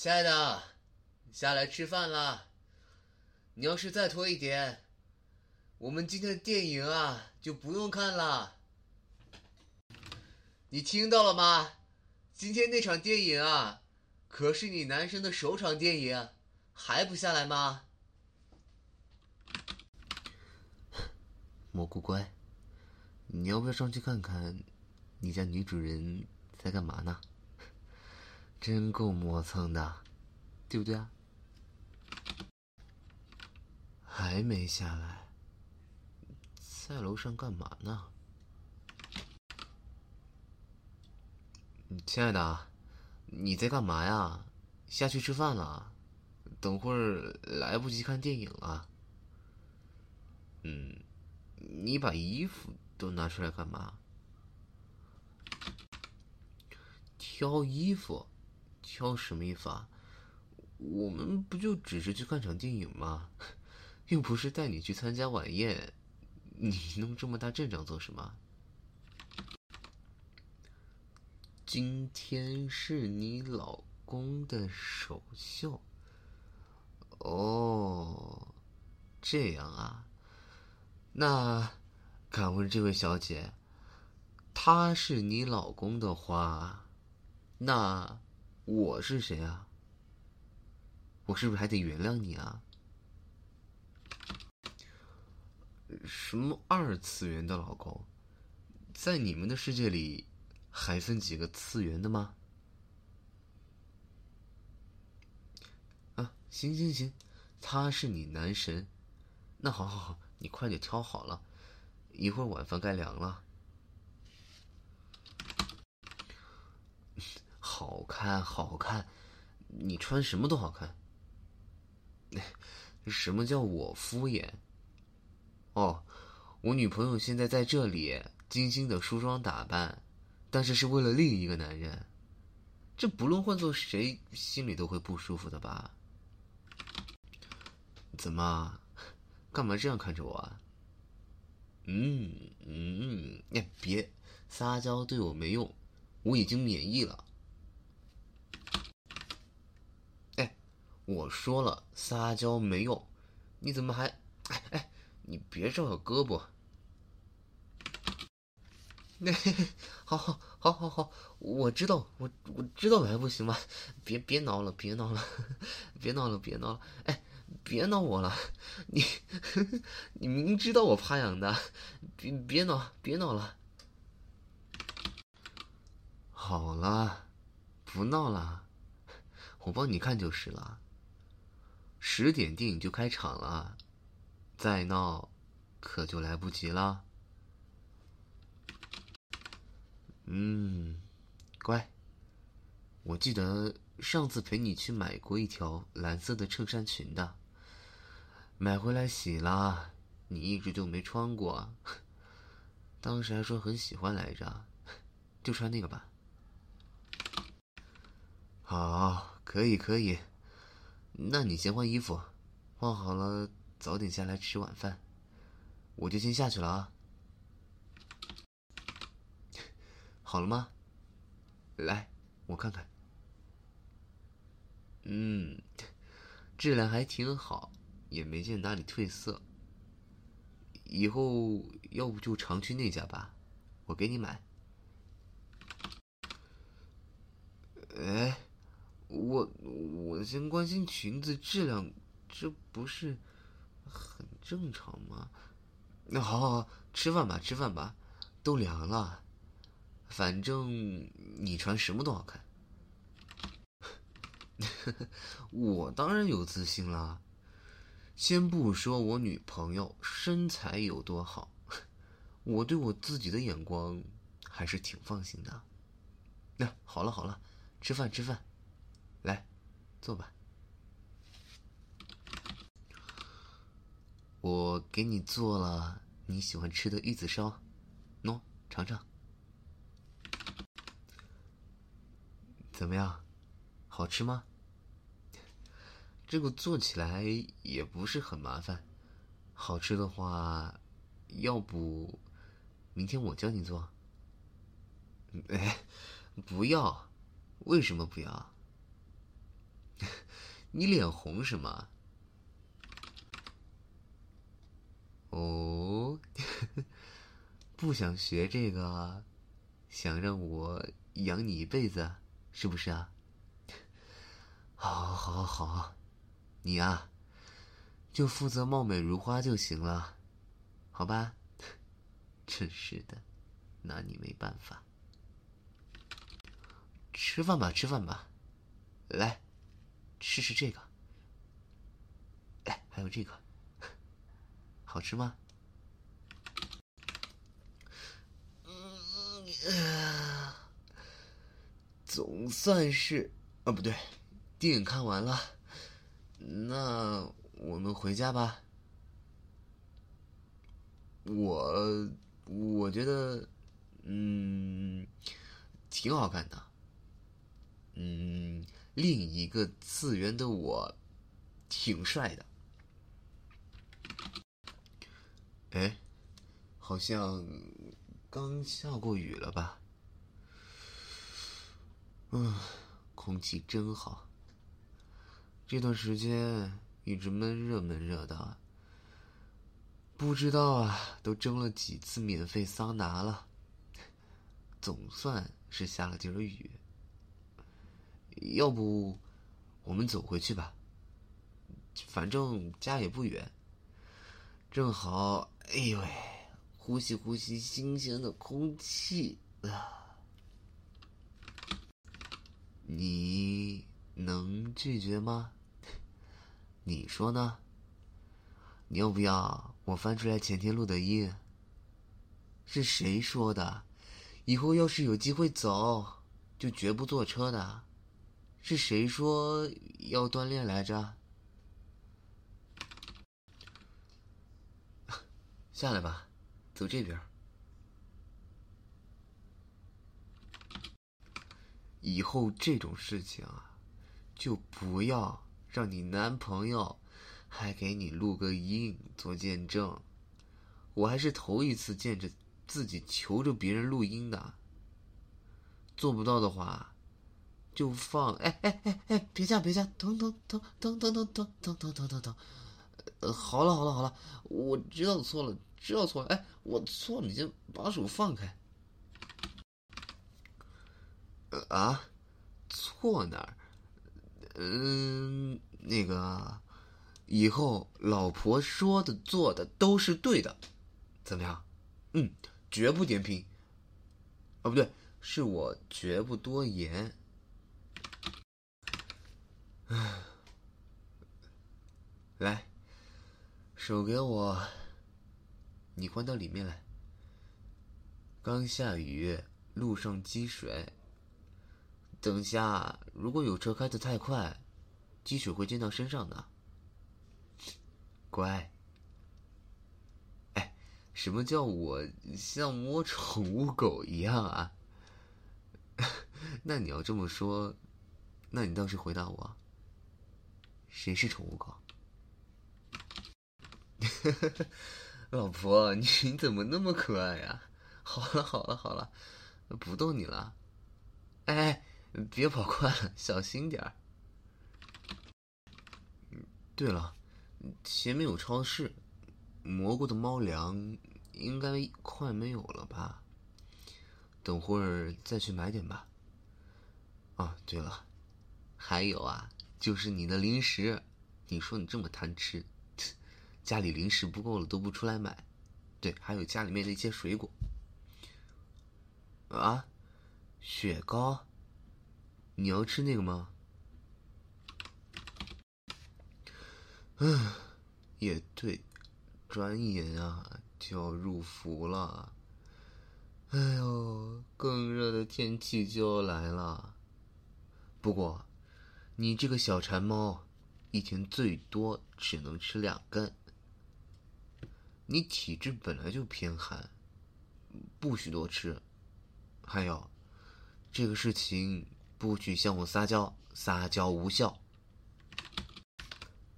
亲爱的，下来吃饭啦！你要是再拖一点，我们今天的电影啊就不用看了。你听到了吗？今天那场电影啊，可是你男神的首场电影，还不下来吗？蘑菇乖，你要不要上去看看，你家女主人在干嘛呢？真够磨蹭的，对不对啊？还没下来，在楼上干嘛呢？亲爱的，你在干嘛呀？下去吃饭了，等会儿来不及看电影了。嗯，你把衣服都拿出来干嘛？挑衣服。挑什么衣服啊？我们不就只是去看场电影吗？又不是带你去参加晚宴，你弄这么大阵仗做什么？今天是你老公的首秀。哦，这样啊。那，敢问这位小姐，他是你老公的话，那？我是谁啊？我是不是还得原谅你啊？什么二次元的老公，在你们的世界里还分几个次元的吗？啊，行行行，他是你男神，那好好好，你快点挑好了，一会儿晚饭该凉了。好看，好看，你穿什么都好看。什么叫我敷衍？哦，我女朋友现在在这里精心的梳妆打扮，但是是为了另一个男人。这不论换做谁，心里都会不舒服的吧？怎么？干嘛这样看着我啊？嗯嗯，你别撒娇，对我没用，我已经免疫了。我说了撒娇没用，你怎么还……哎哎，你别照我胳膊。那好好好好好，我知道，我我知道了还不行吗？别别闹了，别闹 了，别闹了，别闹了！哎，别闹我了，你 你明知道我怕痒的，别别闹，别闹了。好了，不闹了，我帮你看就是了。十点电影就开场了，再闹，可就来不及了。嗯，乖。我记得上次陪你去买过一条蓝色的衬衫裙的，买回来洗了，你一直就没穿过。当时还说很喜欢来着，就穿那个吧。好，可以，可以。那你先换衣服，换好了早点下来吃晚饭，我就先下去了啊。好了吗？来，我看看。嗯，质量还挺好，也没见哪里褪色。以后要不就常去那家吧，我给你买。哎。我我先关心裙子质量，这不是很正常吗？那 好好好，吃饭吧，吃饭吧，都凉了。反正你穿什么都好看。我当然有自信啦。先不说我女朋友身材有多好，我对我自己的眼光还是挺放心的。那 好了好了，吃饭吃饭。来，坐吧。我给你做了你喜欢吃的玉子烧，喏，尝尝。怎么样，好吃吗？这个做起来也不是很麻烦。好吃的话，要不明天我教你做？哎，不要，为什么不要？你脸红什么？哦，不想学这个，想让我养你一辈子，是不是啊？好，好，好，你啊，就负责貌美如花就行了，好吧？真是的，拿你没办法。吃饭吧，吃饭吧，来，试试这个。哎，还有这个。好吃吗？总算是啊，不对，电影看完了，那我们回家吧。我我觉得，嗯，挺好看的。嗯，另一个次元的我，挺帅的。哎，好像刚下过雨了吧？嗯，空气真好。这段时间一直闷热闷热的，不知道啊，都蒸了几次免费桑拿了。总算是下了点雨。要不我们走回去吧？反正家也不远，正好。哎呦喂，呼吸呼吸新鲜的空气啊！你能拒绝吗？你说呢？你要不要我翻出来前天录的音？是谁说的？以后要是有机会走，就绝不坐车的？是谁说要锻炼来着？下来吧，走这边。以后这种事情啊，就不要让你男朋友还给你录个音做见证。我还是头一次见着自己求着别人录音的。做不到的话，就放。哎哎哎哎，别架别架，疼疼疼疼疼疼疼疼疼疼疼疼。呃，好了好了好了，我知道错了。知道错了，哎，我错了，你先把手放开。啊，错哪儿？嗯，那个，以后老婆说的做的都是对的，怎么样？嗯，绝不点评。啊，不对，是我绝不多言。来，手给我。你关到里面来。刚下雨，路上积水。等下如果有车开的太快，积水会溅到身上的。乖。哎，什么叫我像摸宠物狗一样啊？那你要这么说，那你倒是回答我，谁是宠物狗？老婆，你怎么那么可爱呀？好了好了好了，不逗你了。哎，别跑快了，小心点儿。对了，前面有超市，蘑菇的猫粮应该快没有了吧？等会儿再去买点吧。哦，对了，还有啊，就是你的零食，你说你这么贪吃。家里零食不够了都不出来买，对，还有家里面的一些水果。啊，雪糕，你要吃那个吗？嗯，也对，转眼啊就要入伏了。哎呦，更热的天气就要来了。不过，你这个小馋猫，一天最多只能吃两根。你体质本来就偏寒，不许多吃。还有，这个事情不许向我撒娇，撒娇无效。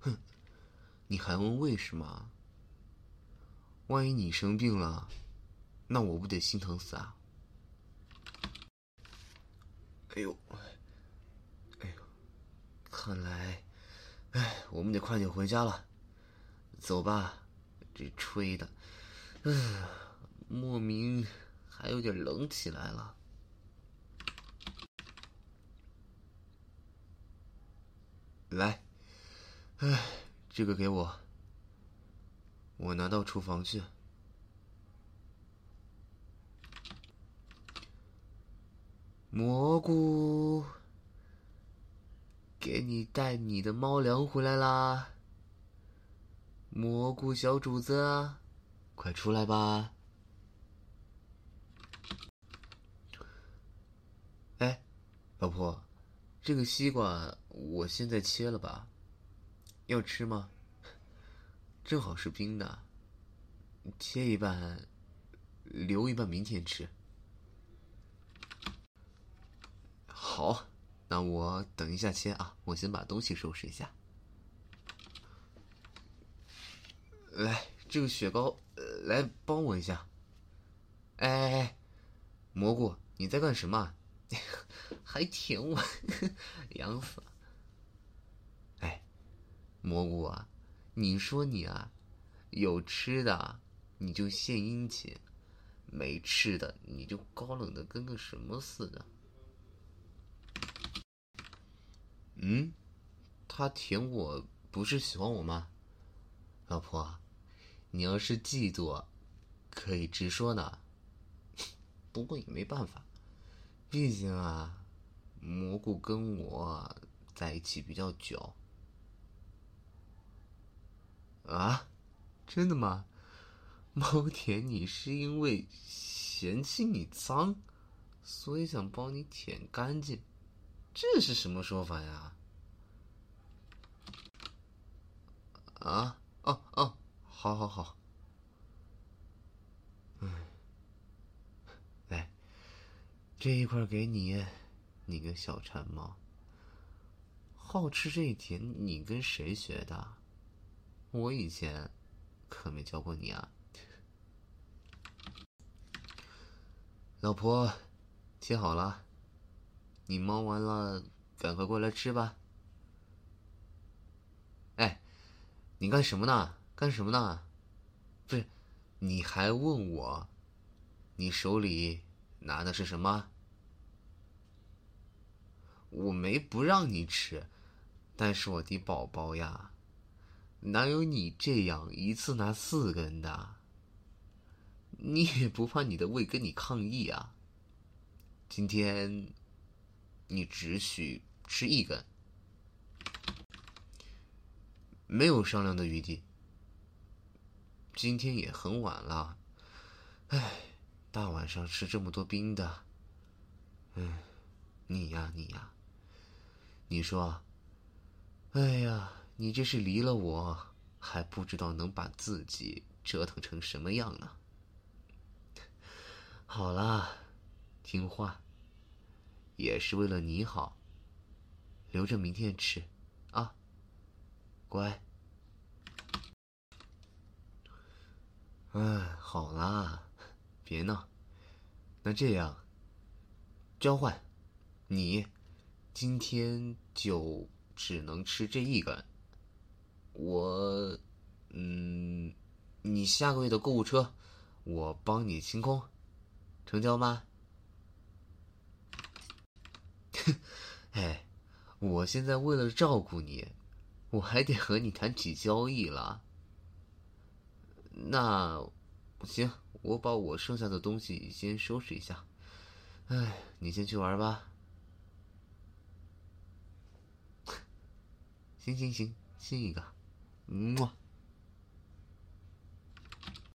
哼，你还问为什么？万一你生病了，那我不得心疼死啊！哎呦，看来哎我们得快点回家了。走吧，这吹的，唉，莫名还有点冷起来了。来，哎，这个给我，我拿到厨房去。蘑菇，给你带你的猫粮回来啦！蘑菇小主子，快出来吧！哎，老婆，这个西瓜我现在切了吧？要吃吗？正好是冰的，切一半，留一半明天吃。好，那我等一下切啊！我先把东西收拾一下。来，这个雪糕，呃来帮我一下。哎哎哎，蘑菇，你在干什么？还舔我，痒死了！哎，蘑菇啊，你说你啊，有吃的你就献殷勤，没吃的你就高冷的跟个什么似的。嗯，他舔我不是喜欢我吗？老婆，你要是嫉妒，可以直说呢。不过也没办法，毕竟啊，蘑菇跟我在一起比较久。啊，真的吗？猫舔你是因为嫌弃你脏，所以想帮你舔干净。这是什么说法呀？啊，哦哦，好好好。嗯，来，这一块给你，你个小馋猫。好吃这一点，你跟谁学的？我以前可没教过你啊。老婆，切好了。你忙完了，赶快过来吃吧。哎，你干什么呢？干什么呢？不是，你还问我，你手里拿的是什么？我没不让你吃，但是我的宝宝呀，哪有你这样一次拿四根的？你也不怕你的胃跟你抗议啊？今天。你只许吃一根，没有商量的余地。今天也很晚了，唉，大晚上吃这么多冰的，嗯，你呀你呀，你说，哎呀，你这是离了我还不知道能把自己折腾成什么样呢？好啦，听话。也是为了你好，留着明天吃，啊，乖。哎，好啦，别闹。那这样，交换，你今天就只能吃这一根。我，嗯，你下个月的购物车，我帮你清空，成交吗？哎，我现在为了照顾你，我还得和你谈起交易了。那行，我把我剩下的东西先收拾一下。哎，你先去玩吧。行 行行，亲一个，么。